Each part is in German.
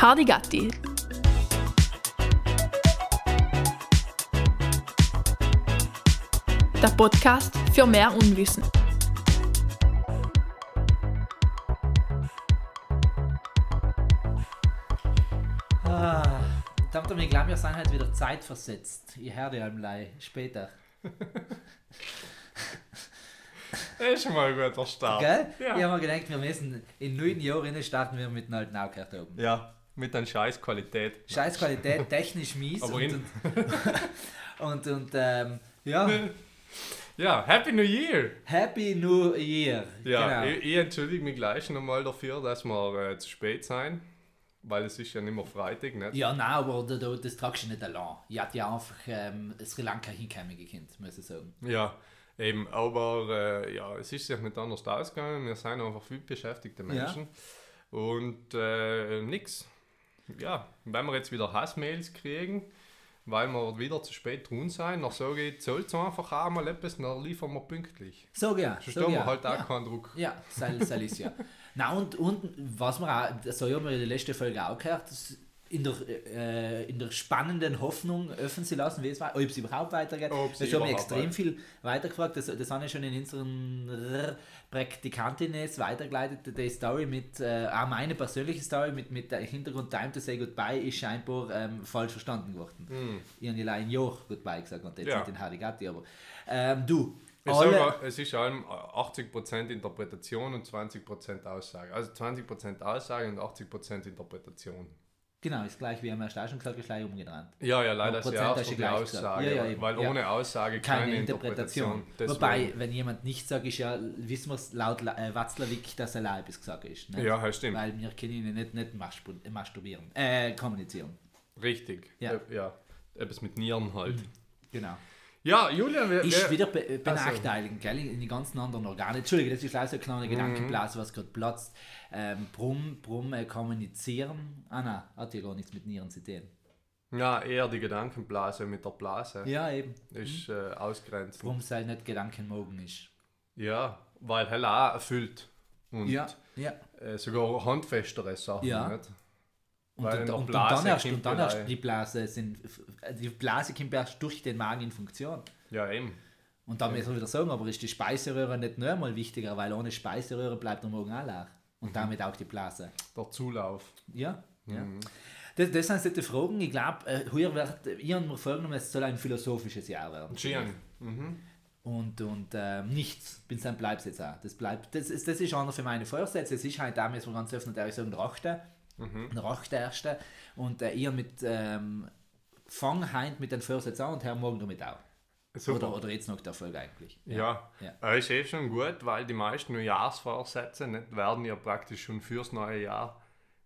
Hardy Gatti. Der Podcast für mehr Unwissen. Ah, ich glaube, wir sind halt wieder zeitversetzt. Ich höre dir einmal später. Das ist schon mal ein guter Start. Gell? Ja. Ich habe mir gedacht, wir müssen in neun Jahren starten wir mit einem alten Aukert oben. Ja, mit einer scheiß Qualität. Scheiß Qualität, technisch mies. Aber und, in- und, und ähm, ja, Ja, Happy New Year! Happy New Year. Ja, genau. ich, ich entschuldige mich gleich nochmal dafür, dass wir äh, zu spät sein. Weil es ist ja nicht mehr Freitag, nicht? Ja, nein, aber da, da, das tragst du nicht allein. Ich hatte ja einfach ähm, Sri Lanka hinkommen gekannt, muss ich sagen. Ja, eben. Aber äh, ja, es ist sich nicht anders ausgegangen. Wir sind einfach viel beschäftigte Menschen. Und äh, nix. Ja, wenn wir jetzt wieder Hassmails kriegen, weil wir wieder zu spät dran sein, dann sage ich, zahlt einfach einmal etwas, dann liefern wir pünktlich. So ja, Sonst so haben ja. wir halt auch ja. keinen Druck. Ja, soll, soll ist ja. Na und, und was wir auch, das haben wir in der letzten Folge auch gehört, das in der, äh, in der spannenden Hoffnung öffnen sie lassen, wie es war, ob es überhaupt weitergeht. Ob sie Das haben wir extrem weit- viel weitergefragt, das, das haben ja schon in unseren Praktikantinnen weitergeleitet, die Story mit, äh, auch meine persönliche Story mit, mit der Hintergrund Time to Say Goodbye ist scheinbar ähm, falsch verstanden worden. Ich habe ja ein Jahr Goodbye gesagt und jetzt Hm. Ja. nicht den Harigati, aber ähm, du, Ich sage, es ist allem 80% Interpretation und 20% Aussage. Also 20% Aussage und 80% Interpretation. Genau, ist gleich wie am ersten auch schon gesagt, ist gleich umgedreht. Ja, ja, leider ist ja auch so die. Aussage, Ja, ja, weil ja. ohne Aussage keine, Keine Interpretation. Interpretation. Wobei, wenn jemand nicht sagt, ist ja, wissen wir es laut äh, Watzlawick, dass er etwas gesagt ist. Nicht? Ja, stimmt. Weil wir können ihn nicht, nicht mastur- äh, masturbieren, äh, kommunizieren. Richtig. Ja. Äh, ja. Etwas mit Nieren halt. Genau. Ja, Julian, wir, Ist wieder be äh, benachteiligen, gell, in die ganzen anderen Organe. Entschuldige, das ist leider so eine kleine Mhm. Gedankenblase, was gerade platzt. Ähm, Brumm, Brumm äh, kommunizieren. Ah nein, hat ja gar nichts mit Nieren zu tun. ja, eher die Gedankenblase mit der Blase Ja, eben. ist äh, ausgrenzt. Brumm sei nicht Gedankenmogen ist. Ja, weil Hell auch erfüllt. Und Ja, ja. äh, sogar handfestere Sachen. Ja. Nicht? Und, und, und, Blase dann erst, und dann ja erst die Blase sind, die Blase kommt erst durch den Magen in Funktion. Ja, eben. Und da müssen wir wieder sagen, aber ist die Speiseröhre nicht nur einmal wichtiger, weil ohne Speiseröhre bleibt der Magen auch leer. Und damit auch die Blase. Der Zulauf. Ja, ja. Mhm. Das, das sind die Fragen. Ich glaube, äh, heuer wird, ich habe mir vorgenommen, es soll ein philosophisches Jahr werden. Mhm. Und, und äh, nichts, bin dann bleibt jetzt auch. Das bleibt, das ist, das ist einer für meine Vorsätze. Es ist halt da, müssen wir ganz und ehrlich sagen, der achte. Mhm. Der achte erste. Und äh, ihr mit, ähm, fang heint mit den Vorsätzen an und Herr morgen damit auch. Super. Oder, oder jetzt noch der Folge eigentlich. Ja, Ja. Äh, ist eh schon gut, weil die meisten Neujahrsvorsätze nicht, werden ja praktisch schon fürs neue Jahr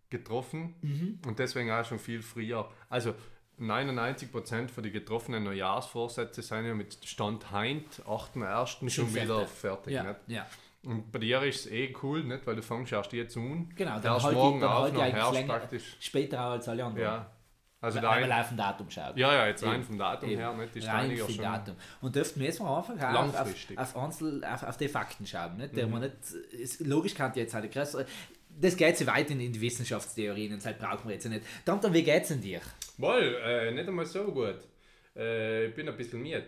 getroffen Mhm. und deswegen auch schon viel früher. Also 99% von den getroffenen Neujahrsvorsätze sind ja mit Stand heint, 8.1. schon Schon wieder fertig. Ja, ja. Und bei dir ist es eh cool, nicht? weil du fängst erst jetzt an. Genau, dann halt morgen ich, dann auf, halt noch länger, praktisch. später auch als alle anderen. Ja, also Weil der man ein, live vom Datum schaut. ja, ja, jetzt rein vom Datum Eben. her, nicht? ist Rein vom schon. Datum. Und dürften wir jetzt mal einfach auf, auf, auf, Einzel, auf, auf die Fakten schauen. Nicht? Der Mhm. man nicht, ist, logisch kann jetzt halt größere. Das geht so weit in, in die Wissenschaftstheorien und das brauchen wir jetzt nicht. Dann, dann wie geht's denn dir? Wohl, äh, nicht einmal so gut. Äh, ich bin ein bisschen müde.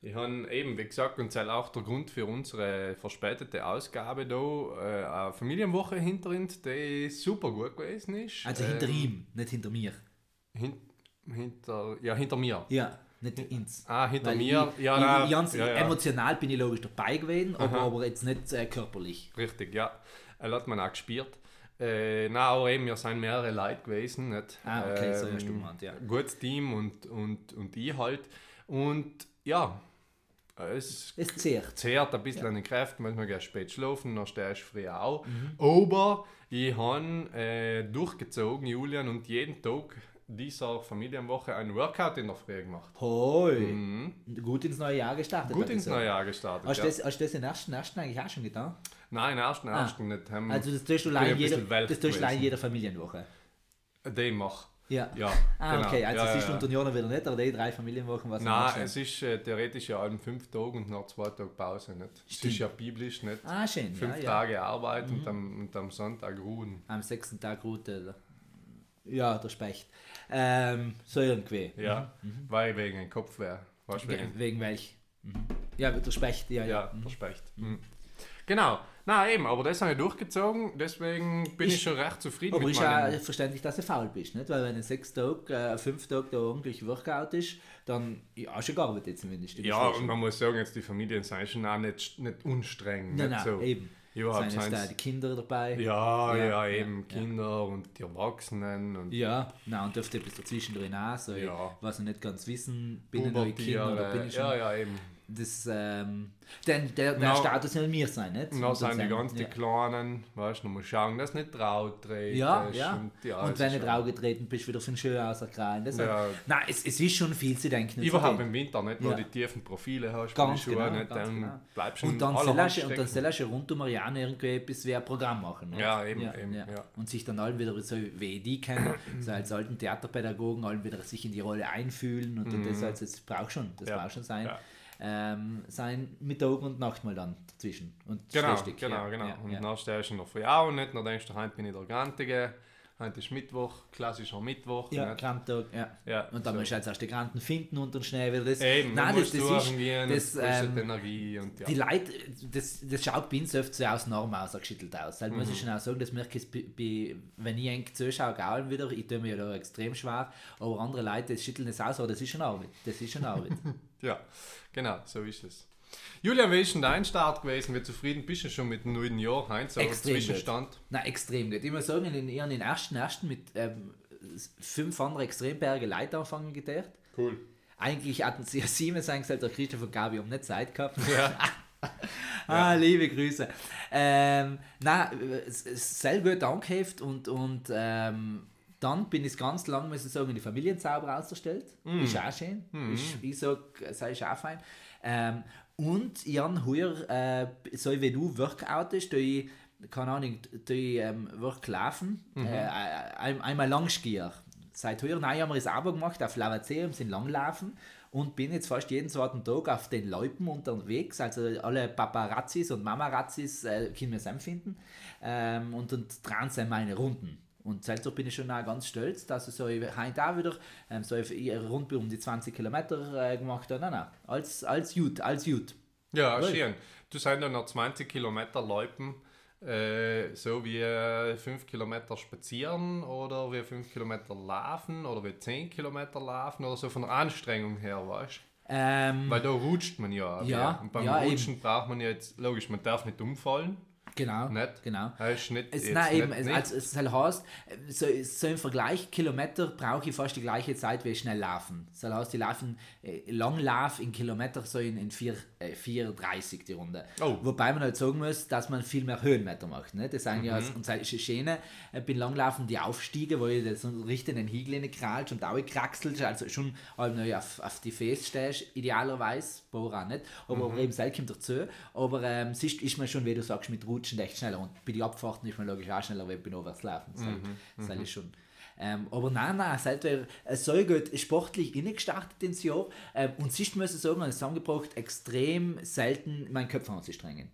Ich habe eben, wie gesagt, und das ist auch der Grund für unsere verspätete Ausgabe da, äh, eine Familienwoche hinter uns, die super gut gewesen ist. Also Ähm, hinter ihm, nicht hinter mir. Hin, hinter, ja, hinter mir. Ja, nicht ins. Ah, hinter Weil mir. ich, ja, ich, nein, ganz ja, ja. Emotional bin ich logisch dabei gewesen, aber, aber jetzt nicht äh, körperlich. Richtig, ja. Er hat man auch gespürt. Äh, na, aber eben, wir sind mehrere Leute gewesen. Nicht? Ah, okay, so Ähm, hast du gemeint, ja. Gutes Team und, und, und ich halt. Und ja, es Es zehrt. zehrt ein bisschen an den Kräften, manchmal gehst du spät schlafen, dann stehst du früh auf. Mhm. Aber ich habe äh, durchgezogen, Julian, und jeden Tag dieser Familienwoche ein Workout in der Früh gemacht. Hoi. Gut ins neue Jahr gestartet. Mhm. Gut ins neue Jahr gestartet. Hast du Ja. das, hast du das in ersten, ersten eigentlich auch schon getan? Nein, ersten, ersten nicht. Haben Also das tust du allein ein jeder, das tust allein jeder Familienwoche. Den mach. Ja. Ja, Ah, genau. okay, also ja, es ist ja, unter Jahren wieder nicht, aber die drei Familienwochen, was Nein, es ist äh, theoretisch ja allem fünf Tage und nach zwei Tagen Pause. Nicht? Es ist ja biblisch nicht. Ah, schön. Fünf. Tage Arbeit und, am, und am Sonntag ruhen. Am sechsten Tag ruht er. Ja, der Specht. Ähm, so irgendwie. Ja, weil wegen dem Kopf wäre. Wegen, wegen? welch? Mhm. Ja, der Specht, ja, ja. Ja, der Specht. Mhm. Genau. Na eben, aber das habe ich durchgezogen, deswegen bin ich, Ich- schon recht zufrieden Aber mit ist ja meinem... verständlich, dass du faul bist, nicht? Weil wenn ein sechs Tage, äh, fünf Tage da ordentlich Workout ist, dann ja, hast du gearbeitet zumindest. Ja, und man muss sagen, jetzt die Familien sind schon auch nicht, nicht unstreng. Nein, nicht nein, so. eben. Überhaupt Sind jetzt die Kinder dabei? Ja, ja, Ja, eben ja, Kinder und die Erwachsenen und Ja, na und dürfte etwas dazwischen drin auch, so Ja. was ich nicht ganz wissen, bin ich noch ein Kind oder bin ich schon. Ja, ja, eben. Das, ähm, denn der, der Na- Status soll mir sein, nicht? Und dann Und sind die sein- ganz die ja. Kleinen, weißt du, man muss schauen, dass nicht traut dreht. Ja, ja. Und, ja, und wenn du schon- draufgetreten bist, wieder von schön auserkrallen. Ja. Nein, es, es ist schon viel zu denken. Überhaupt im Winter, nicht nur Ja. die tiefen Profile hast, Ganz Schuhen, genau, nicht, ganz dann genau. bleibst du Und dann sollst du- und dann du rund um Marianne irgendwie etwas wie ein Programm machen. nicht? Ja, eben, eben, ja. Und sich dann allen wieder so wie die kennen, so als alten Theaterpädagogen, allen wieder sich in die Rolle einfühlen und das, also, das braucht schon, das Mhm. Ja, braucht schon sein, ja. Ähm, sein Mittag und Nacht mal dann dazwischen. Und Genau, genau, ja, genau. Ja, und ja. dann stehst du noch früh auf nicht, dann denkst du, heute bin ich der Grantige, heute ist Mittwoch, klassischer Mittwoch. Ja? Grantag, ja. Ja, Und dann so. musst du jetzt erst die Granten finden und dann schnell wieder das. Eben, Nein, das, musst das ist, das, ähm, Energie und ja. Die Leute, das, das schaut bei uns oft so aus Norm ausgeschüttelt aus. Das Mhm. muss ich schon auch sagen, das merke ich, bei, bei, wenn ich eng zuschaue, auch wieder. Ich tue mir ja da extrem schwer, aber andere Leute das schütteln das aus, aber das ist schon Arbeit. Das ist schon Arbeit. Ja, genau, so ist es. Julian, wie ist denn dein Start gewesen? Wie zufrieden bist du schon mit dem neuen Jahr? Heinz, so Extrem gut. Zwischenstand? Nein, extrem gut. Ich muss sagen, in ihren den ersten ersten mit ähm, fünf anderen extremberge Leute anfangen gedacht. Cool. Eigentlich hatten sie ja sieben sein gesagt, der Christoph und Gabi haben nicht Zeit gehabt. Ja. Ah, liebe Grüße. Ähm, ist sehr gut angeheft und, und ähm, dann bin ich ganz lang, muss ich sagen, in die Familienzauber ausgestellt. Ist auch schön. Ist, ich sage, es ist auch fein. Ähm, und Jan Huer, äh, so wie du Workout ist, ich, keine Ahnung, tue ich ähm, Work laufen, äh, ein, einmal Langskier. Seit heuer nein, haben wir es aber gemacht auf Lavaceum, sind Langlaufen und bin jetzt fast jeden zweiten Tag auf den Loipen unterwegs. Also alle Paparazzis und Mamarazzis äh, können wir es empfinden. Ähm, und und dran sind meine Runden. Und seitdem bin ich schon auch ganz stolz, dass ich so heute auch wieder ähm, so Runde um die 20 Kilometer äh, gemacht habe. Nein, nein, als, als Jut, als Jut. Ja, Cool. schön. Du seid dann noch 20 Kilometer Läupen, äh, so wie 5 Kilometer spazieren oder wie 5 Kilometer laufen oder wie 10 Kilometer laufen oder so von der Anstrengung her, weißt du? Ähm, Weil da rutscht man ja. Ja, Und beim ja, Rutschen braucht man ja jetzt, logisch, man darf nicht umfallen. Genau. Nicht? Genau. Das ist nicht, Es, nein, eben, nicht, also, es soll heißt, so, so im Vergleich Kilometer brauche ich fast die gleiche Zeit wie schnell laufen. Das heißt, die laufen äh, Langlauf in Kilometer so in, in 4, äh, 4,30 die Runde. Oh. Wobei man halt sagen muss, dass man viel mehr Höhenmeter macht. Ne? Das ja, Mhm. und das ist schön, äh, beim Langlaufen die Aufstiege, wo ich das so richtig in den Hügel krallt und auch kraxelt, also schon noch auf, auf die Face stehst, idealerweise, Bora nicht, aber, Mhm. eben selten dazu. Aber ähm, siehst, ist man schon, wie du sagst, mit Rutschen echt schneller und bei den Abfahrten ist man logisch auch schneller, weil bei Novers laufen. Das, Mhm, das ist schon. Ähm, aber nein, nein, seit wir äh, so gut sportlich gestartet ins Jahr ähm, und siehst, muss ich sagen, es zusammengebracht, extrem selten meinen Kopf anzustrengen.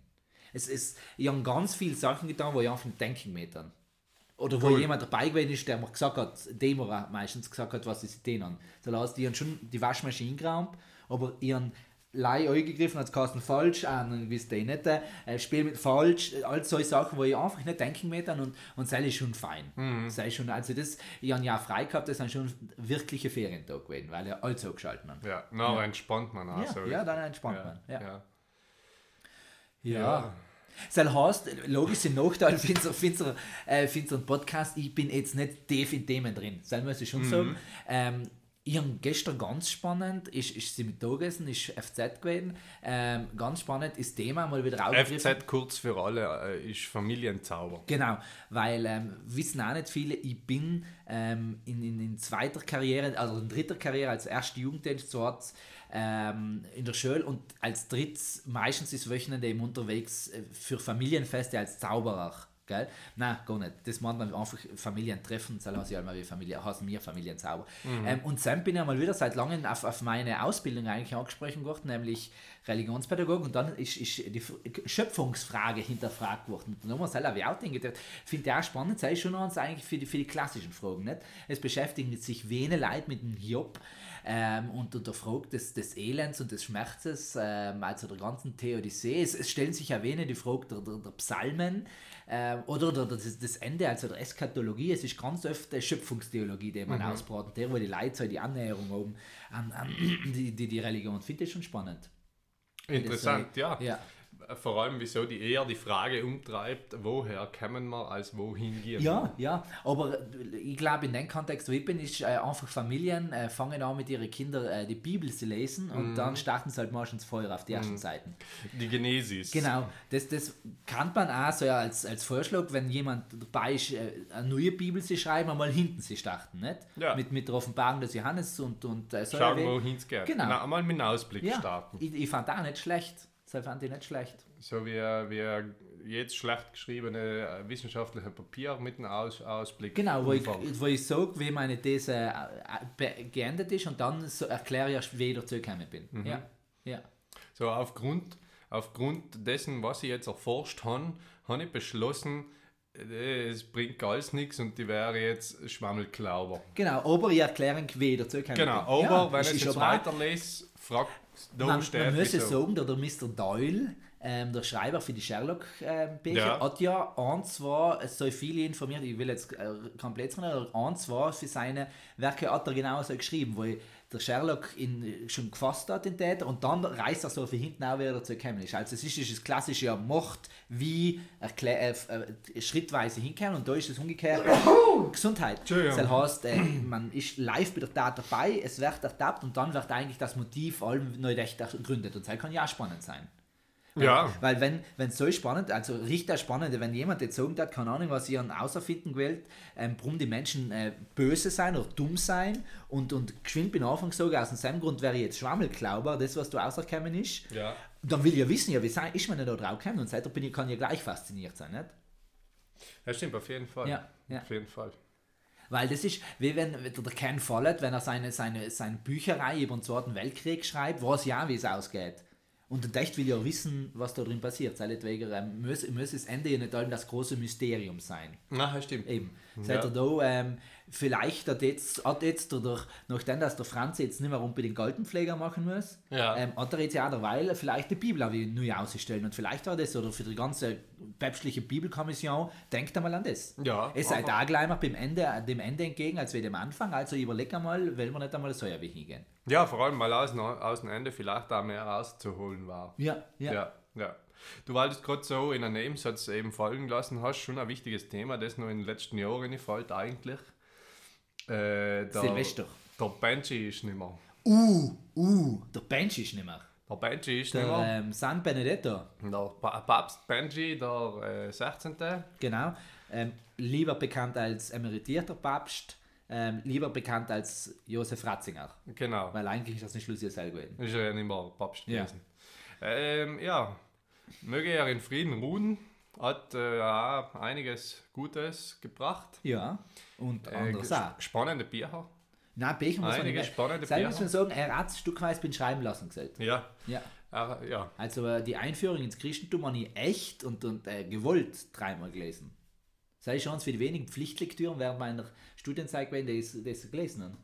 Es ist, ich habe ganz viele Sachen getan, wo ich einfach nicht denken metern. Oder wo Cool. jemand dabei gewesen ist, der mir gesagt hat, dem meistens gesagt hat, was tun haben. Das heißt, die haben schon die Waschmaschine geräumt, aber ihren Leih angegriffen, hat es Kasten falsch, ah, dann wisst ihr nicht, äh, Spiel mit falsch, all solche Sachen, wo ich einfach nicht denken möchte und, und ist schon fein. Das ist schon, also das, ich habe ja frei gehabt, das sind schon wirkliche Ferientage gewesen, weil ich alles so geschalten habe. Ja, na, entspannt man auch Ja, so. ja, dann entspannt ja, man. Ja. ja. Ja. Das heißt, logisch im Nachteil für unseren, für, unseren, äh, für unseren Podcast, ich bin jetzt nicht tief in Themen drin. Das muss ich schon Mhm. sagen. Ähm, ich habe gestern ganz spannend, ist, ist sie mit Mittagessen, ist FZ gewesen. Ähm, ganz spannend ist Thema mal wieder aufgegriffen. FZ kurz für alle äh, ist Familienzauber. Genau, weil ähm, wissen auch nicht viele, ich bin ähm, in, in, in zweiter Karriere, also in dritter Karriere als erste Jugenddienst so hat, ähm, in der Schule und als drittes meistens ist Wochenende eben unterwegs äh, für Familienfeste als Zauberer Gell? Nein, gar nicht. Das meint man einfach Familientreffen, das heißt ja mal wie Familie, heißen wir Familienzauber. Mhm. Ähm, und dann bin ich mal wieder seit langem auf, auf meine Ausbildung eigentlich angesprochen worden, nämlich Religionspädagog und dann ist, ist die Schöpfungsfrage hinterfragt worden. Und da haben wir selber wie auch gedacht, finde ich auch spannend, sei schon uns eigentlich für die, für die klassischen Fragen. Nicht? Es beschäftigt sich wenige Leute mit dem Hiob ähm, und, Frage des, des Elends und des Schmerzes, ähm, also der ganzen Theodyssee. Es, es stellen sich ja wenige die Frage der, der, der Psalmen ähm, oder der, das, das Ende, also der Eschatologie. Es ist ganz oft die Schöpfungstheologie, die man ausbraten, der, wo die Leute so die Annäherung haben an, an die, die, die Religion. Finde ich schon spannend. Interessant, ja. Ja. Vor allem, wieso die eher die Frage umtreibt, woher kommen wir, als wohin gehen Ja, ja, aber ich glaube, in dem Kontext, wo ich bin, ist äh, einfach Familien äh, fangen an mit ihren Kindern äh, die Bibel zu lesen und dann starten sie halt meistens Feuer auf die ersten Seiten. Die Genesis. Genau, das, das kann man auch so als, als Vorschlag, wenn jemand dabei ist, äh, eine neue Bibel zu schreiben, einmal hinten zu starten, nicht? Ja. Mit, mit der Offenbarung des Johannes und, und äh, so Schauen, wohin es geht. Genau. Na, einmal mit einem Ausblick Ja, starten. ich, ich fand auch nicht schlecht. Das fand ich nicht schlecht. So wie, wie jetzt schlecht geschriebene äh, wissenschaftliche Papier mit einem Aus Ausblick. Genau, wo ich, wo ich sage, wie meine These äh, geendet ist und dann so erkläre ich wie ich dazu gekommen bin. Mhm. Ja, ja. So aufgrund, aufgrund dessen, was ich jetzt erforscht habe, habe ich beschlossen, äh, es bringt alles nichts und die wäre jetzt Schwammelklauber. Genau, aber ich erkläre, wie ich dazu Genau, aber ja, wenn es ich jetzt auch- weiterlese, fragt da Man, man muss wieso. es sagen, der, der Mr. Doyle, ähm, der Schreiber für die Sherlock-Bücher, Ja. hat ja ein, zwei, es soll viele informiert, ich will jetzt äh, komplett sagen, aber ein, zwei für seine Werke hat er genauso geschrieben, wo der Sherlock ihn schon gefasst hat, den Täter, und dann reißt er so für hinten auch wieder gekommen ist. Also es ist das klassische ja, Macht, wie äh, äh, schrittweise hinkommen, und da ist es umgekehrt. Gesundheit. Das heißt, äh, man ist live bei der Tat dabei, es wird ertappt und dann wird eigentlich das Motiv allem neu recht ergründet. Und das kann ja auch spannend sein. Ja, Weil wenn es so spannend, also richtig spannend, wenn jemand jetzt sagen hat, keine Ahnung, was ihr an außerfinden gewählt, ähm, warum die Menschen äh, böse sein oder dumm sein und, und geschwind bin Anfang gesagt, aus dem Grund wäre ich jetzt Schwammelklauber, das was du rausgekommen ist, ja. dann will ich ja wissen, ja, wie sei, ist man denn da drauf gekommen und seitdem bin ich, kann ich ja gleich fasziniert sein, nicht? Das stimmt, auf jeden Fall. Ja, ja. Auf jeden Fall. Weil das ist, wie wenn der Ken Follett, wenn er seine, seine, seine Bücherei über den Zweiten Weltkrieg schreibt, weiß ja, wie es ausgeht. Und der Echt will ja wissen, was da drin passiert. Seinetwegen muss, muss das Ende ja nicht allem das große Mysterium sein. Na, stimmt. Eben. Seid ihr da, ähm, vielleicht hat jetzt, hat jetzt oder nachdem, dass der Franz jetzt nicht mehr unbedingt Goldenpfleger machen muss, Ja. ähm, hat er jetzt ja auch derweil vielleicht die Bibel auch wieder neu ausstellen. Und vielleicht war das, oder für die ganze päpstliche Bibelkommission, denkt einmal an das. Ja, Es einfach. auch gleich mal beim Ende, dem Ende entgegen, als wir dem Anfang. Also überleg einmal, will man nicht einmal so ja hingehen. Ja, vor allem, weil aus, dem- aus dem Ende vielleicht da mehr rauszuholen war. Ja, ja. Ja, ja. Du wolltest gerade so in einem Nebensatz eben folgen lassen hast, schon ein wichtiges Thema, das noch in den letzten Jahren nicht fällt eigentlich. Äh, der, Silvester. Der Benji ist nicht mehr. Uh, uh, der Bench ist nicht mehr. Der Benji ist nicht Der mehr. ähm, San Benedetto, Der pa Papst Benji, der äh, 16. genau. Ähm, lieber bekannt als emeritierter Papst, ähm, lieber bekannt als Josef Ratzinger. Genau. Weil eigentlich ist das nicht Lucia Sel gewesen. Ist er ja nicht mehr Papst Ja. gewesen. Ähm, ja, möge er in Frieden ruhen. Hat äh, auch einiges Gutes gebracht. Ja, und Äh, anderes ges- auch. spannende Bücher. Nein, Becher muss man einige nicht. spannende Selber muss man sagen, er hat es stückweise bin schreiben lassen gesagt. Ja, Ja. äh, ja. Also äh, die Einführung ins Christentum habe ich echt und, und äh, gewollt dreimal gelesen. Sei schon für die wenigen Pflichtlektüren während meiner Studienzeit gewesen, die ich das gelesen habe.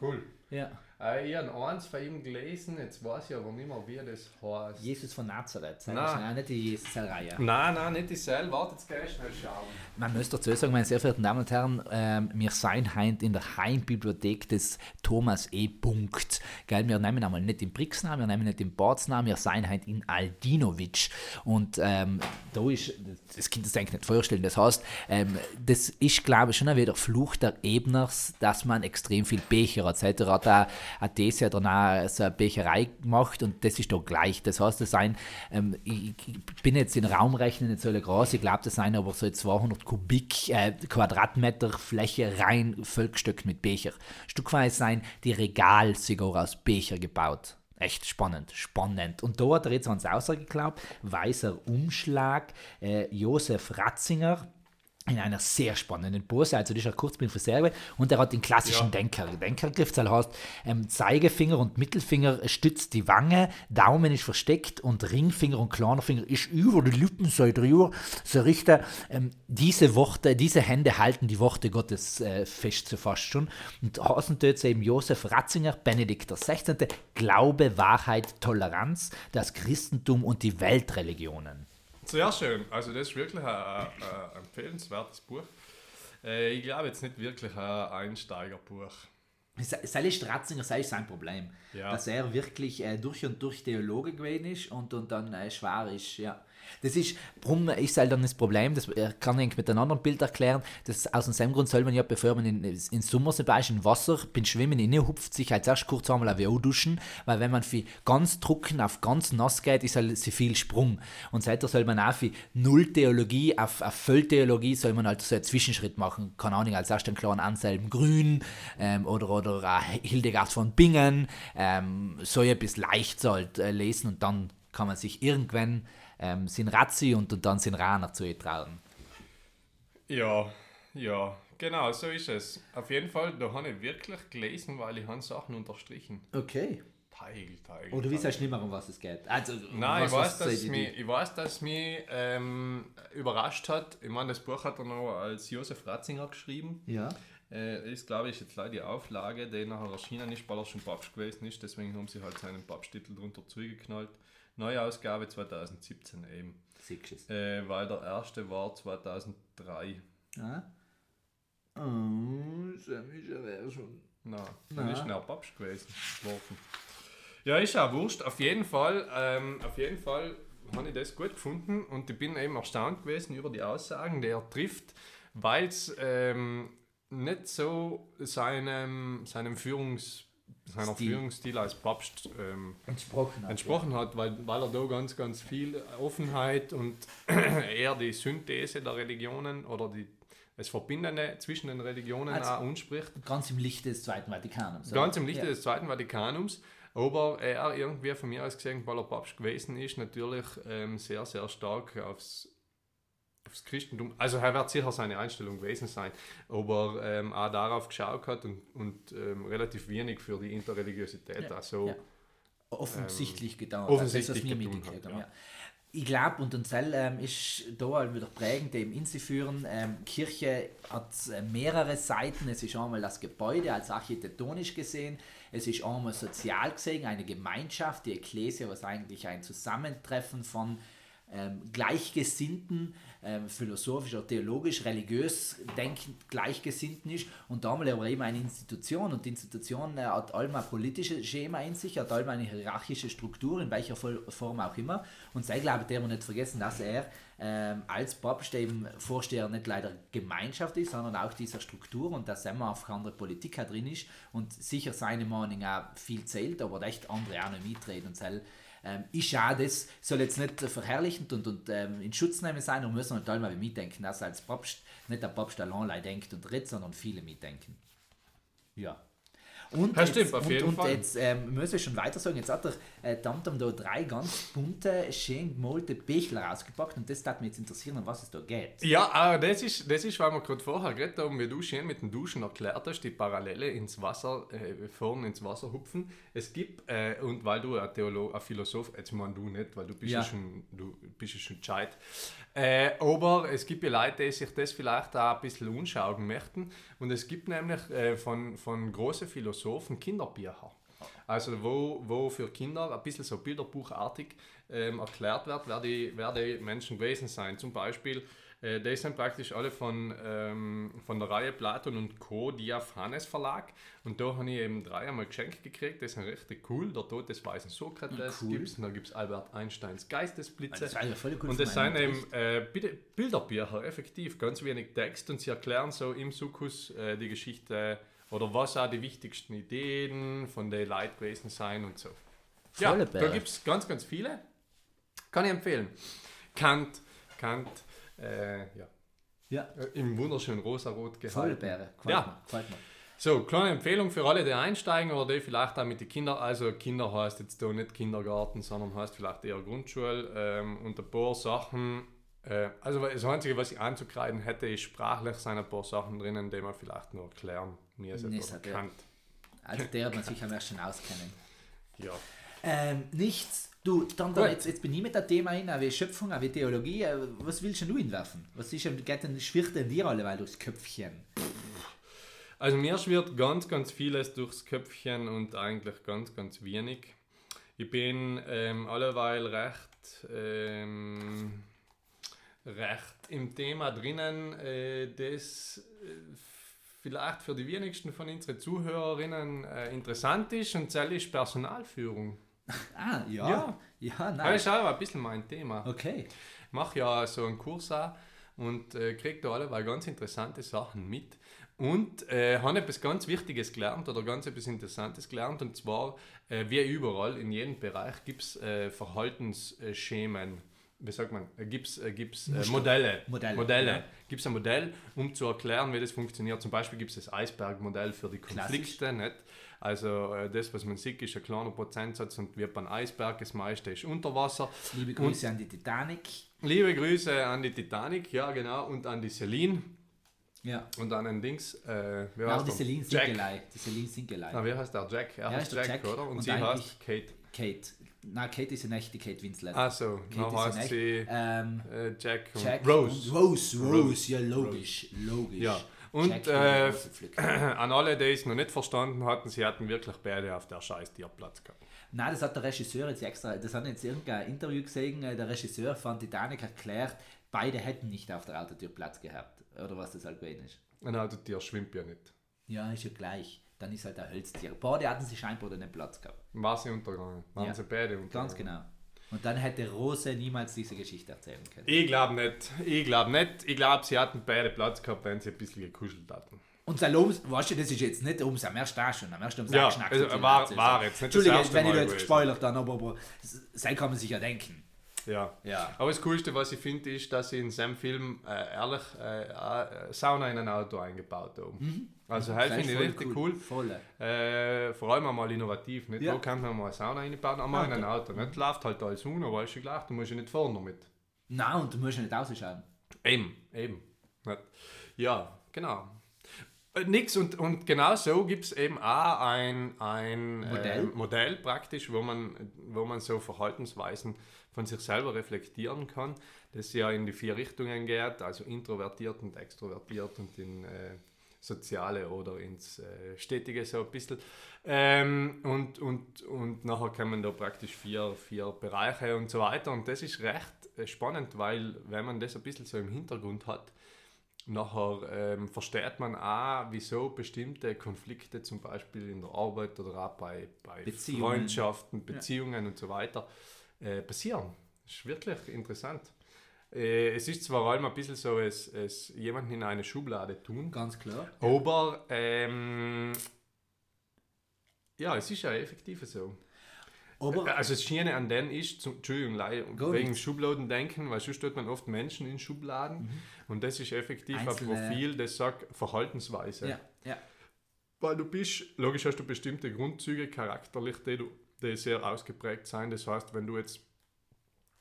Cool. Ja. Äh, ich habe eins von ihm gelesen, jetzt weiß ich aber nicht mehr, wie das heißt. Jesus von Nazareth. Sei Nein. auch nicht die Jesus-Reihe. Nein, nein, nicht dieselbe. Warte, jetzt geh ich schnell schauen. Man muss dazu sagen, meine sehr verehrten Damen und Herren, ähm, wir sind heute in der Heimbibliothek des Thomas E. Punkt. Gell, wir nehmen einmal nicht den Brixner, wir nehmen nicht den Bordsner, wir sind heute in Aldinovic. Und ähm, da ist, das Kind das eigentlich nicht vorstellen, das heißt, ähm, das ist, glaube ich, schon wieder Fluch der Ebners, dass man extrem viel Becher hat. Seit hat These hat dann auch so eine Becherei gemacht und das ist da gleich. Das heißt, das sein, ähm, ich, ich bin jetzt in Raumrechnen nicht so groß, ich glaube, das seien aber so 200 Kubik, äh, Quadratmeter Fläche rein vollgestückt mit Becher. Stückweise seien die Regal sogar aus Becher gebaut. Echt spannend, spannend. Und da hat er jetzt ans rausgeglaubt, weißer Umschlag, äh, Josef Ratzinger, in einer sehr spannenden Pose, also das ist ein Kurzbild für Serbien und er hat den klassischen Ja. Denker, Denkergriff, das heißt, ähm, Zeigefinger und Mittelfinger stützt die Wange, Daumen ist versteckt und Ringfinger und kleiner Finger ist über die Lippen so drüber, so richtig, ähm, diese Worte, diese Hände halten die Worte Gottes äh, fest, so fast schon und Hasen tut eben Josef Ratzinger, Benedikt XVI., Glaube, Wahrheit, Toleranz, das Christentum und die Weltreligionen. Sehr schön. Also das ist wirklich ein, ein, ein empfehlenswertes Buch. Äh, ich glaube jetzt nicht wirklich ein Einsteigerbuch. Sei ist Ratzinger, sei sein Problem. Ja. Dass er wirklich äh, durch und durch Theologe gewesen ist und, und dann äh, schwer ist, ja. Das ist, warum ist halt dann das Problem, das äh, kann ich mit einem anderen Bild erklären, das aus dem Grund soll man ja, bevor man in, in Sommer zum Beispiel in Wasser beim Schwimmen inhupft, sich als erst kurz einmal ein WO duschen, weil wenn man für ganz trocken auf ganz nass geht, ist halt sie viel Sprung. Und seither soll man auch für Nulltheologie auf, auf Volltheologie soll man halt so einen Zwischenschritt machen, keine Ahnung, als erst einen klaren Anselm Grün ähm, oder, oder äh, Hildegard von Bingen, ähm, so etwas leicht halt äh, lesen und dann kann man sich irgendwann ähm, sin Razzi und, und dann sin Raner zu trauen. Ja, ja, genau, so ist es. Auf jeden Fall, da habe ich wirklich gelesen, weil ich habe Sachen unterstrichen. Okay. Teil, Teil. Oder wie weißt du nicht mehr, um was es geht? Also, um Nein, was, ich weiß, dass mich, ich weiß, dass mich ähm, überrascht hat. Ich meine, das Buch hat er noch als Josef Ratzinger geschrieben. Ja. Äh, ist, glaube ich, jetzt leider die Auflage, die nachher erschienen ist, weil er schon Papst gewesen ist. Deswegen haben sie halt seinen Papsttitel drunter zugeknallt. Neue Ausgabe 2017 eben. Siehst. Äh, weil der erste war 2003. Ja. Oh, Sammy, wäre schon. Nein, dann Na. ist er Papst gewesen. Worden. Ja, ist auch wurscht. Auf jeden Fall, ähm, auf jeden Fall habe ich das gut gefunden und ich bin eben erstaunt gewesen über die Aussagen, die er trifft, weil es ähm, nicht so seinem, seinem Führungs, seiner Stil. Führungsstil als Papst ähm, Entsprochen. hat, entsprochen hat, weil, weil er da ganz, ganz viel Offenheit und eher die Synthese der Religionen oder die, das Verbindende zwischen den Religionen Also- auch anspricht. Ja. Ganz im Lichte des Zweiten Vatikanums. Ganz im Lichte ja. des Zweiten Vatikanums. Aber er irgendwie von mir aus gesehen, weil er Papst gewesen ist, natürlich ähm, sehr, sehr stark aufs, aufs Christentum. Also er wird sicher seine Einstellung gewesen sein, aber ähm, auch darauf geschaut hat und, und ähm, relativ wenig für die Interreligiosität. Ja, also ja. offensichtlich getan. Ähm, offensichtlich das, was wir mitgekriegt haben. ja. Ja. Ich glaube, und Zell ähm, ist da wieder prägend, eben in sie führen. Ähm, Kirche hat äh, mehrere Seiten. Es ist einmal das Gebäude als architektonisch gesehen. Es ist einmal sozial gesehen, eine Gemeinschaft, die Ekklesia, was eigentlich ein Zusammentreffen von ähm, Gleichgesinnten, ähm, philosophisch oder theologisch, religiös denkend Gleichgesinnten ist. Und damals aber eben eine Institution. Und die Institution äh, hat allem ein politisches Schema in sich, hat allem eine hierarchische Struktur, in welcher Form auch immer. Und ich glaube, der man nicht vergessen, dass er ähm, als Papst eben Vorsteher nicht leider Gemeinschaft ist, sondern auch dieser Struktur und dass immer auf andere Politik drin ist. Und sicher seine Meinung auch viel zählt, aber echt andere auch nicht mitreden und soll ähm, ist auch das, soll jetzt nicht verherrlichend und, und ähm, in Schutz nehmen sein, und müssen halt einmal mitdenken, dass als Papst nicht der Papst allein denkt und redet, sondern viele mitdenken. Ja. Und Ja, jetzt, stimmt, auf und, jeden und Fall. jetzt ähm, muss ich schon weiter sagen, jetzt hat der äh, Tamtam da drei ganz bunte, schön gemalte Bechler rausgepackt und das darf mich jetzt interessieren, um was es da geht. Ja, aber das ist, das ist, weil wir gerade vorher geredet haben, wie du schön mit dem Duschen erklärt hast, die Parallele ins Wasser, äh, vorne ins Wasser hupfen. Es gibt, äh, und weil du ein Theolog, ein Philosoph, jetzt mal du nicht, weil du bist ja, Ja. schon, du bist ja schon gescheit. Äh, aber es gibt ja Leute, die sich das vielleicht auch ein bisschen anschauen möchten. Und es gibt nämlich äh, von, von großen Philosophen Kinderbücher. Also wo, wo für Kinder ein bisschen so bilderbuchartig ähm, erklärt wird, wer die, wer die Menschen gewesen sein. Zum Beispiel, äh, die sind praktisch alle von, ähm, von der Reihe Platon und Co., Hannes Verlag. Und da habe ich eben drei einmal geschenkt gekriegt, die sind richtig cool. Der Tod des weißen Sokrates Cool. gibt's und dann gibt es Albert Einsteins Geistesblitze. Das ja voll cool Und das sind eben äh, Bi- Bilderbücher, effektiv, ganz wenig Text und sie erklären so im Sukkus äh, die Geschichte oder was auch die wichtigsten Ideen von den Leuten gewesen sein und so. Ja, Volle da Bäre. gibt es ganz, ganz viele. Kann ich empfehlen. Kant, Kant, äh, ja, Ja, äh, im wunderschönen rosarot volle gehalten. Bäre. Gefällt Ja. mir. So, kleine Empfehlung für alle, die einsteigen oder die vielleicht auch mit den Kindern, also Kinder heißt jetzt da nicht Kindergarten, sondern heißt vielleicht eher Grundschule ähm, und ein paar Sachen Äh, also das Einzige, was ich anzukreiden hätte, ist sprachlich sind ein paar Sachen drinnen, die man vielleicht nur erklären oder so, ja. kann. Also der hat man sich am ersten auskennen. Ja. Ähm, nichts. Du, dann da, jetzt, jetzt bin ich mit dem Thema hin, wie Schöpfung, wie Theologie. Äh, Was willst denn du hinwerfen? Was ist denn, geht denn, schwirrt denn dir alle weil durchs Köpfchen? Also mir schwirrt ganz, ganz vieles durchs Köpfchen und eigentlich ganz, ganz wenig. Ich bin ähm, alleweil recht, ähm, recht im Thema drinnen, äh, das äh, vielleicht für die wenigsten von unseren Zuhörerinnen äh, interessant ist und das ist Personalführung. Ah, ja. Ja. Ja, Das nein. ist auch ein bisschen mein Thema. Okay. Ich mache ja so einen Kurs auch und äh, kriege da alleweil ganz interessante Sachen mit. Und äh, habe etwas ganz Wichtiges gelernt oder ganz etwas Interessantes gelernt. Und zwar, äh, wie überall, in jedem Bereich gibt es äh, Verhaltensschemen. Wie sagt man? Äh, gibt es äh, gibt's, äh, Muster. Modelle. Modelle, Modelle. ja. Gibt es ein Modell, um zu erklären, wie das funktioniert. Zum Beispiel gibt es das Eisbergmodell für die Konflikte. Nicht? Also äh, das, was man sieht, ist ein kleiner Prozentsatz und wie beim Eisberg, das meiste ist unter Wasser. Liebe Grüße an die Titanic. Liebe Grüße an die Titanic, ja genau, und an die Celine Ja. und an den Dings. Äh, wie Aber heißt die? Celine. Die Celine Sinkelei. Ah, wie heißt der? Jack. Er Ja, heißt Jack, Jack. oder? Und, Und sie heißt Kate. Kate. Na, Kate ist ja nicht die Kate Winslet. Kate dann ist ja heißt sie Ähm, äh, Jack und Jack Rose. Und Rose, Rose, Rose. ja, logisch. Logisch. Ja. Und äh, Rose an alle, die es noch nicht verstanden hatten, sie hatten wirklich beide auf der scheiß Tierplatz gehabt. Nein, das hat der Regisseur jetzt extra, das hat jetzt irgendein Interview gesehen, äh, der Regisseur von Titanic erklärt, beide hätten nicht auf der Autotür Platz gehabt. Oder was das halt gewesen ist. Ein Autotier schwimmt ja nicht. Ja, ist ja gleich. Dann ist halt ein Hölztier. Beide hatten sie scheinbar den Platz gehabt. War sie untergegangen? Waren Ja. sie beide untergegangen? Ganz genau. Und dann hätte Rose niemals diese Geschichte erzählen können. Ich glaube nicht. Ich glaube nicht. Ich glaube, sie hatten beide Platz gehabt, wenn sie ein bisschen gekuschelt hatten. Und Salom, weißt du, das ist jetzt nicht ums am ersten Tag schon, am ersten ums Ja, geschnackt. also war- erzählt. war jetzt nicht Entschuldige, wenn ich da jetzt gespoilert dann, aber, aber das kann man sich ja denken. Ja. Ja. Aber das Coolste, was ich finde, ist, dass sie in seinem Film äh, ehrlich äh, äh, Sauna in ein Auto eingebaut haben. Also, halt finde ich richtig cool. Voll. Äh, vor allem einmal innovativ. Nicht? Ja. Wo kann man mal eine Sauna einbauen? Einmal in ein Auto. Nicht? Läuft halt alles un, aber ist ja gleich, du musst ja nicht fahren damit. Nein, und du musst ja nicht rausschauen. Eben, eben. Ja, genau. Äh, Nix und, und genau so gibt es eben auch ein, ein Modell? Äh, Modell praktisch, wo man, wo man so Verhaltensweisen von sich selber reflektieren kann, das ja in die vier Richtungen geht, also introvertiert und extrovertiert und in äh, soziale oder ins äh, stetige so ein bisschen. Ähm, und, und, und nachher kommen da praktisch vier, vier Bereiche und so weiter. Und das ist recht äh, spannend, weil wenn man das ein bisschen so im Hintergrund hat, nachher ähm, versteht man auch, wieso bestimmte Konflikte zum Beispiel in der Arbeit oder auch bei, bei Beziehungen. Freundschaften, Beziehungen und so weiter äh, passieren. Das ist wirklich interessant. Äh, es ist zwar allem ein bisschen so, es, es jemanden in eine Schublade tun, Ganz klar. aber ähm, ja, es ist ja effektiv so. Aber Also das Schiene an den ist, zum, Entschuldigung, wegen. Schubladen denken, weil sonst tut man oft Menschen in Schubladen und das ist effektiv Einzelne- ein Profil, das sagt Verhaltensweise. ja, ja. Weil du bist, logisch hast du bestimmte Grundzüge charakterlich, die, du, die sehr ausgeprägt sein. Das heißt, wenn du jetzt,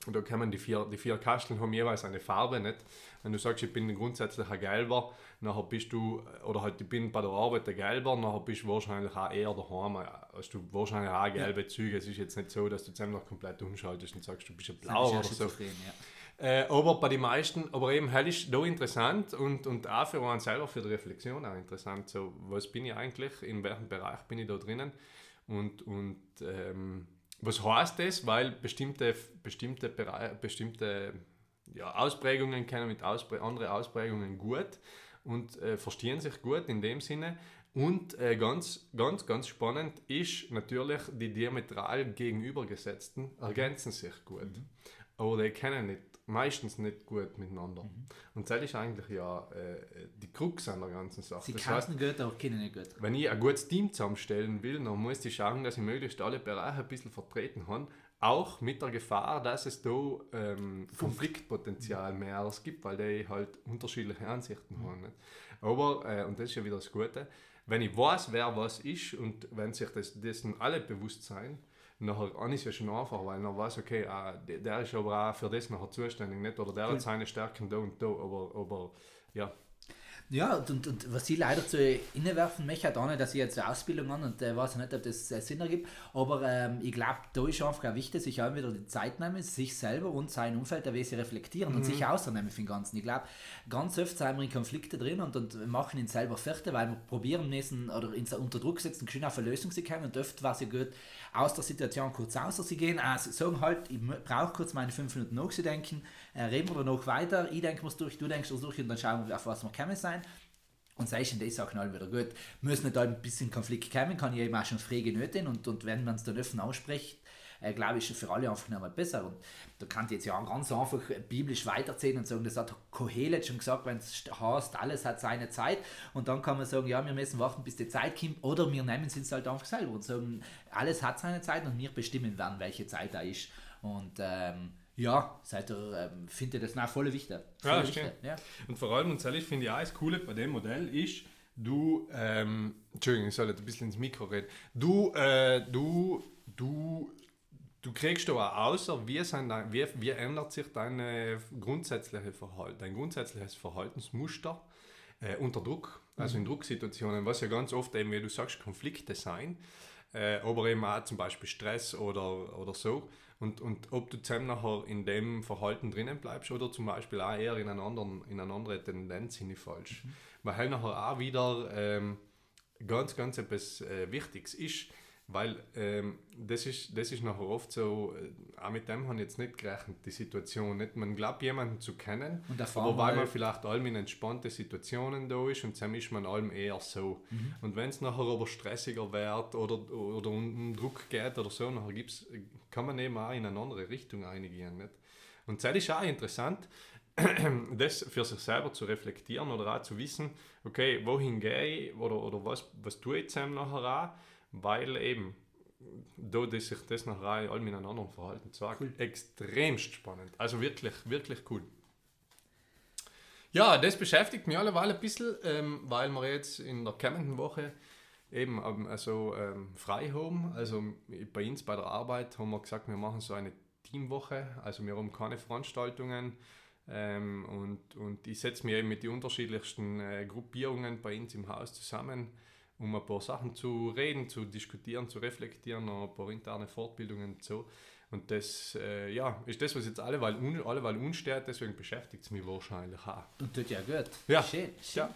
und da kann man die vier, die vier Kasteln haben jeweils eine Farbe, nicht? Wenn du sagst, ich bin grundsätzlich ein Gelber, nachher bist du, oder halt ich bin bei der Arbeit ein Gelber, nachher bist du wahrscheinlich auch eher daheim, hast du wahrscheinlich auch gelbe Züge. Es ist jetzt nicht so, dass du zusammen noch komplett umschaltest und sagst, du bist ein Blauer oder so. Ja. Äh, aber bei den meisten, aber eben hell ist da interessant und, und auch für einen selber, für die Reflexion auch interessant. So, was bin ich eigentlich, in welchem Bereich bin ich da drinnen und, und ähm, was heißt das? Weil bestimmte, bestimmte, bestimmte ja, Ausprägungen kennen mit Ausprä andere Ausprägungen gut und äh, verstehen sich gut in dem Sinne. Und äh, ganz, ganz, ganz spannend ist natürlich, die diametral gegenübergesetzten ergänzen sich gut. Aber die kennen nicht, meistens nicht gut miteinander. Und das ist eigentlich ja äh, die Krux an der ganzen Sache. Sie kannten gut, aber kennen nicht gut. wenn ich ein gutes Team zusammenstellen will, dann muss ich schauen, dass ich möglichst alle Bereiche ein bisschen vertreten habe. Auch mit der Gefahr, dass es da ähm, Konfliktpotenzial mehr als gibt, weil die halt unterschiedliche Ansichten haben. Nicht? Aber, äh, und das ist ja wieder das Gute, wenn ich weiß, wer was ist und wenn sich das, dessen alle bewusst sein, nachher an ist ja schon einfach, weil man weiß, okay, ah, der, der ist aber auch für das nachher zuständig, nicht? Oder der hat seine Stärken da und da, aber, aber ja. Ja, und, und, was ich leider zu innewerfen möchte, auch nicht, dass ich jetzt eine Ausbildung an und äh, weiß nicht, ob das äh, Sinn ergibt, aber ähm, ich glaube, da ist einfach auch wichtig, sich auch wieder die Zeit nehmen, sich selber und sein Umfeld ein bisschen reflektieren und sich außernehmen für den Ganzen. Ich glaube, ganz oft sind wir in Konflikte drin und, und machen ihn selber fertig, weil wir probieren müssen oder ihn unter Druck setzen, schön auf eine Lösung zu kommen. Und oft war ja gut, aus der Situation kurz außer sie gehen, also sagen halt, ich brauche kurz meine fünf Minuten nachzudenken, reden wir noch weiter, ich denke was durch, du denkst was durch und dann schauen wir, auf was wir kommen sein. Und sei schon die Sachen alle wieder gut. Müssen nicht da ein bisschen Konflikt kommen, kann ich eben auch schon fragen nötigen und, und wenn man es dann offen ausspricht, äh, glaube ich, ist für alle einfach nochmal besser. Und da kann ich jetzt ja ganz einfach biblisch weiterzählen und sagen, das hat Kohelet schon gesagt, wenn es heißt, alles hat seine Zeit. Und dann kann man sagen, ja, wir müssen warten, bis die Zeit kommt. Oder wir nehmen es halt einfach selber und sagen, alles hat seine Zeit und wir bestimmen dann, welche Zeit da ist. Und ähm, ja, seid ihr, ähm, finde das nach voll wichtig. Ja, wichtig, ja. Und vor allem, und ehrlich finde ich auch, das Coole bei dem Modell ist, du, ähm, Entschuldigung, ich soll jetzt ein bisschen ins Mikro reden, du, äh, du, du, du kriegst auch außer, wie, sind dein, wie, wie ändert sich deine grundsätzliche Verhalten, dein grundsätzliches Verhaltensmuster äh, unter Druck, also in Drucksituationen, was ja ganz oft eben, wie du sagst, Konflikte sein, äh, aber eben auch zum Beispiel Stress oder, oder so. Und, und ob du zusammen nachher in dem Verhalten drinnen bleibst oder zum Beispiel auch eher in, einen anderen, in eine andere Tendenz hineinfallst. Weil halt nachher auch wieder ähm, ganz, ganz etwas äh, Wichtiges ist, weil ähm, das, ist, das ist nachher oft so, äh, auch mit dem habe ich jetzt nicht gerechnet, die Situation. Nicht? Man glaubt, jemanden zu kennen, aber weil mal- man vielleicht allem in entspannte Situationen da ist und zusammen ist man allem eher so. Mhm. Und wenn es nachher aber stressiger wird oder, oder um Druck geht oder so, nachher gibt's, kann man eben auch in eine andere Richtung einigen. Nicht? Und das ist auch interessant, das für sich selber zu reflektieren oder auch zu wissen, okay, wohin gehe ich oder, oder was, was tue ich jetzt eben nachher auch, weil eben da dass sich das nachher auch einem anderen Verhalten zeigt. Extremst spannend. Also wirklich, wirklich cool. Ja, das beschäftigt mich alleweil ein bisschen, ähm, weil wir jetzt in der kommenden Woche eben ähm, also, ähm, frei haben. Also bei uns bei der Arbeit haben wir gesagt, wir machen so eine Teamwoche. Also wir haben keine Veranstaltungen. Ähm, und, und ich setze mich eben mit den unterschiedlichsten äh, Gruppierungen bei uns im Haus zusammen, um ein paar Sachen zu reden, zu diskutieren, zu reflektieren, ein paar interne Fortbildungen und so. Und das äh, ja, ist das, was jetzt alleweil, un, alleweil unsteht, deswegen beschäftigt es mich wahrscheinlich auch. Und tut ja gut. Ja. Schön, schön. Ja.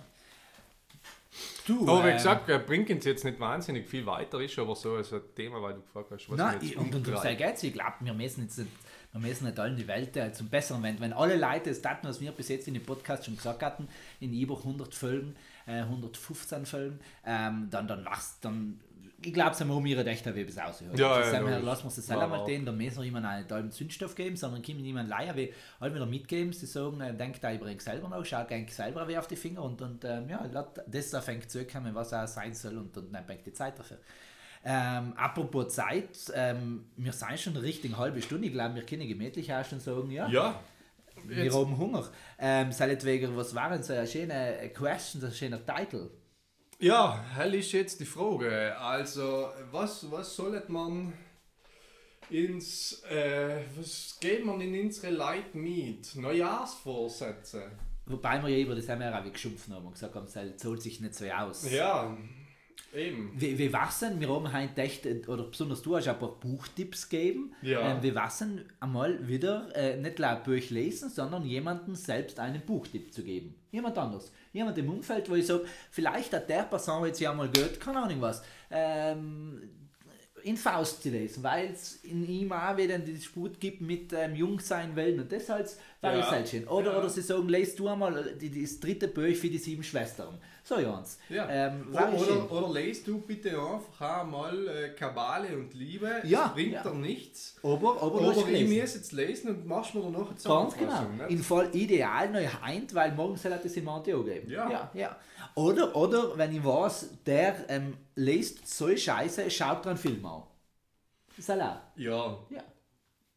Du, Aber wie ähm, gesagt, er bringt uns jetzt nicht wahnsinnig viel weiter, ist aber so also ein Thema, weil du gefragt hast, was Nein, jetzt ich, und, und umtreibt. sei geizig, ich glaube, wir müssen jetzt nicht, wir müssen nicht allen die Welt äh, zum Besseren wenden. Wenn alle Leute das taten, was wir bis jetzt in dem Podcast schon gesagt hatten, in über 100 Folgen, äh, 115 Folgen, ähm, dann, dann wachst dann, ich glaube, sie haben ihre Rechte wie bis aushören. Ja, Also ja, logisch. lassen wir es selber mal den, da müssen wir jemandem einen tollen Zündstoff geben, sondern können niemand leihen, wie alle wieder mitgeben, sie sagen, äh, denkt da übrigens selber noch, schaut eigentlich selber wer auf die Finger und, und ähm, ja, das da fängt zu kommen, was auch sein soll und, und dann bringt die Zeit dafür. Ähm, apropos Zeit, ähm, wir sind schon richtig halbe Stunde. Ich glaube, wir können gemütlich auch schon sagen, ja, Ja, wir jetzt, haben Hunger. Ähm, seinetwegen, was waren so eine schöne Question, so ein schöner Titel? Ja, hell ist jetzt die Frage. Also, was, was sollte man ins, äh, was geht man in unsere Leute mit? Neujahrsvorsätze? Wobei wir ja über das haben wir auch geschumpft haben und gesagt haben, es zahlt sich nicht so aus. Ja, eben. Wie, wie was denn? Wir haben heute echt, äh, oder besonders du hast ein paar Buchtipps gegeben. Ja. Ähm, wie was denn einmal wieder äh, nicht ein Buch lesen, sondern jemandem selbst einen Buchtipp zu geben. Jemand anders. Jemand im Umfeld, wo ich sage, vielleicht hat der Person jetzt ja mal gehört, keine Ahnung was, ähm, in Faust zu lesen, weil es in ihm auch wieder die Disput gibt mit ähm, Jungsein wollen und deshalb war Ja. ich selbst schön. Oder, Ja. oder sie sagen, lest du einmal die, das dritte Buch für die sieben Schwestern. So, Jans. Ja. Ähm, oder, oder, oder lest du bitte einfach einmal äh, Kabale und Liebe. Ja, Es bringt ja. dir nichts. Aber, aber, Aber ich muss jetzt lesen und machst mir danach eine Ganz genau. Nicht? In Fall ideal neu heint, weil morgen soll das in Monte auch geben. Ja. ja, ja. Oder, oder wenn ich weiß, der ähm, liest so Scheiße, schaut dran Film an. Ist auch. Ja, Ja.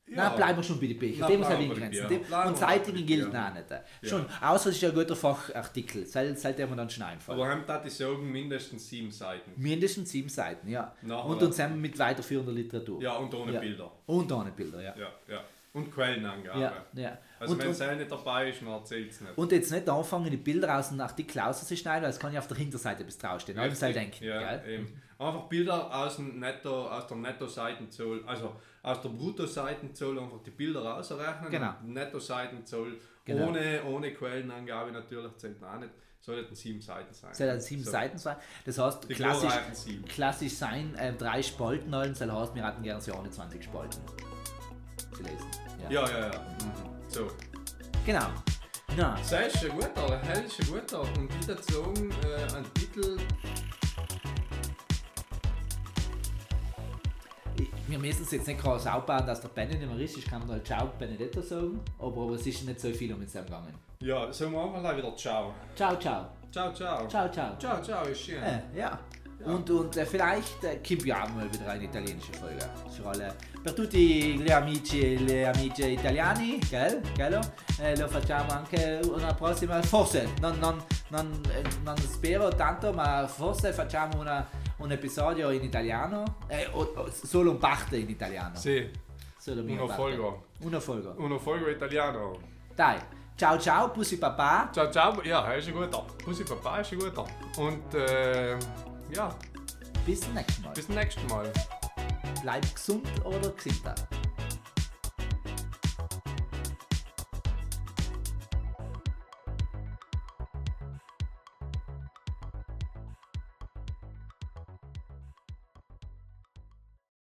Nein, bleiben wir schon bei den Büchern. Die muss den eingrenzen. Und Zeitungen gilt Büchern. auch nicht. Schon, außer es ist ja ein guter Fachartikel. Soll, soll der mir dann schon einfallen. Aber haben da die sagen mindestens sieben Seiten. Mindestens sieben Seiten, ja. Nachher und dann- haben wir mit weiterführender Literatur. Ja, und ohne Ja. Bilder. Und ohne Bilder, ja. Ja, ja. Und Quellenangabe. Ja, ja. Also wenn es nicht dabei ist, dann erzählt es nicht. und jetzt nicht anfangen, die Bilder aus dem Artikel rauszuschneiden, weil es kann ja auf der Hinterseite bis draufstehen. Halt denken. ja, gell? eben. Einfach Bilder aus, dem Netto, aus der Netto-Seitenzoll, also aus der Brutto-Seitenzoll einfach die Bilder rausrechnen. Genau. Netto-Seitenzoll Genau. ohne, ohne Quellenangabe natürlich zählt man auch nicht. Sollten sieben Seiten sein. Soll dann sieben So. Seiten sein. Das heißt, Die klassisch, klassisch sein, äh, drei Spalten soll heißt, wir hatten gerne so 21 Spalten zu lesen. Ja. Ja, ja. Mhm. So. Genau. Na, ist ein guter, das ist ein guter. Und ich würde sagen, äh, ein Titel, wir müssen es jetzt nicht groß aufbauen, dass der Benny nicht mehr ist. Ich kann halt Ciao Benedetto sagen, aber, aber es ist nicht so viel um uns gegangen. ja, sagen wir einfach gleich wieder Ciao. Ciao, ciao. Ciao, ciao. Ciao, ciao. Ciao, ciao, ist schön. Äh, ja. Und, und äh, vielleicht äh, gibt ja auch mal wieder eine italienische Folge. Alle. Per tutti gli amici e le amiche italiani, gell? Gell? Eh, lo facciamo anche una prossima. Forse, non, non, non, eh, non spero tanto, ma forse facciamo una, un episodio in italiano. Eh, o, o solo un parte in italiano. Sì, Solo mia uno parte. folgo. Uno folgo. Uno folgo italiano. Dai. Ciao ciao, Pussy Papa. Ciao, ciao. Ja, er ist ein guter. Pussy Papa ist ein guter. Und äh, ja, Bis zum nächsten Mal. bis zum nächsten Mal. Bleib gesund oder gesund.